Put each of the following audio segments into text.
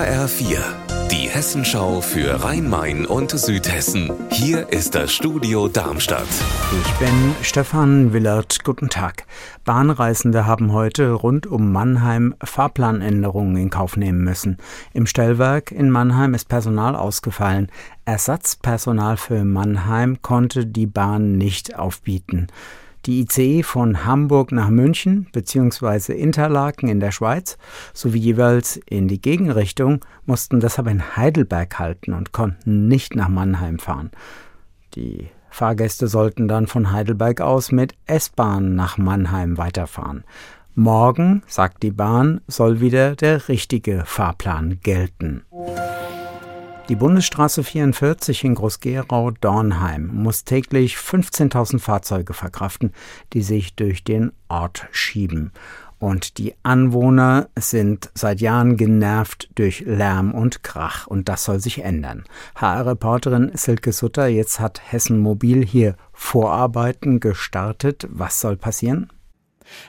HR4, die Hessenschau für Rhein-Main und Südhessen. Hier ist das Studio Darmstadt. Ich bin Stefan Willert. Guten Tag. Bahnreisende haben heute rund um Mannheim Fahrplanänderungen in Kauf nehmen müssen. Im Stellwerk in Mannheim ist Personal ausgefallen. Ersatzpersonal für Mannheim konnte die Bahn nicht aufbieten. Die ICE von Hamburg nach München bzw. Interlaken in der Schweiz sowie jeweils in die Gegenrichtung mussten deshalb in Heidelberg halten und konnten nicht nach Mannheim fahren. Die Fahrgäste sollten dann von Heidelberg aus mit S-Bahn nach Mannheim weiterfahren. Morgen, sagt die Bahn, soll wieder der richtige Fahrplan gelten. Die Bundesstraße 44 in Groß-Gerau-Dornheim muss täglich 15.000 Fahrzeuge verkraften, die sich durch den Ort schieben. Und die Anwohner sind seit Jahren genervt durch Lärm und Krach. Und das soll sich ändern. HR-Reporterin Silke Sutter, jetzt hat Hessen Mobil hier Vorarbeiten gestartet. Was soll passieren?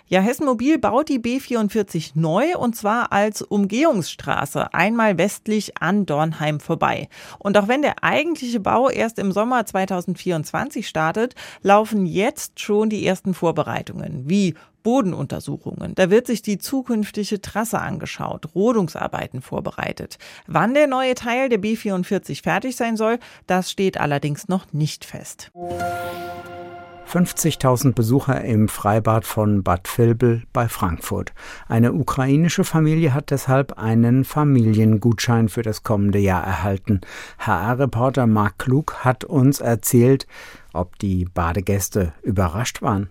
Ja, Hessen Mobil baut die B44 neu und zwar als Umgehungsstraße einmal westlich an Dornheim vorbei. Und auch wenn der eigentliche Bau erst im Sommer 2024 startet, laufen jetzt schon die ersten Vorbereitungen, wie Bodenuntersuchungen. Da wird sich die zukünftige Trasse angeschaut, Rodungsarbeiten vorbereitet. Wann der neue Teil der B44 fertig sein soll, das steht allerdings noch nicht fest. 50.000 Besucher im Freibad von Bad Vilbel bei Frankfurt. Eine ukrainische Familie hat deshalb einen Familiengutschein für das kommende Jahr erhalten. HR-Reporter Mark Klug hat uns erzählt, ob die Badegäste überrascht waren.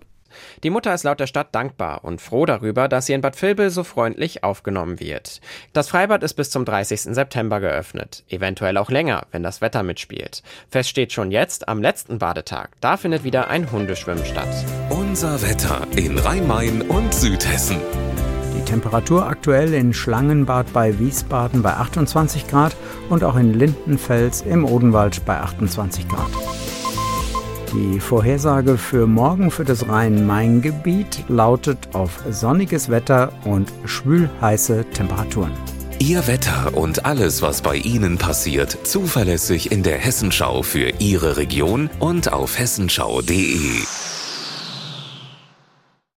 Die Mutter ist laut der Stadt dankbar und froh darüber, dass sie in Bad Vilbel so freundlich aufgenommen wird. Das Freibad ist bis zum 30. September geöffnet, eventuell auch länger, wenn das Wetter mitspielt. Fest steht schon jetzt am letzten Badetag. Da findet wieder ein Hundeschwimmen statt. Unser Wetter in Rhein-Main und Südhessen. Die Temperatur aktuell in Schlangenbad bei Wiesbaden bei 28 Grad und auch in Lindenfels im Odenwald bei 28 Grad. Die Vorhersage für morgen für das Rhein-Main-Gebiet lautet auf sonniges Wetter und schwülheiße Temperaturen. Ihr Wetter und alles, was bei Ihnen passiert, zuverlässig in der Hessenschau für Ihre Region und auf hessenschau.de.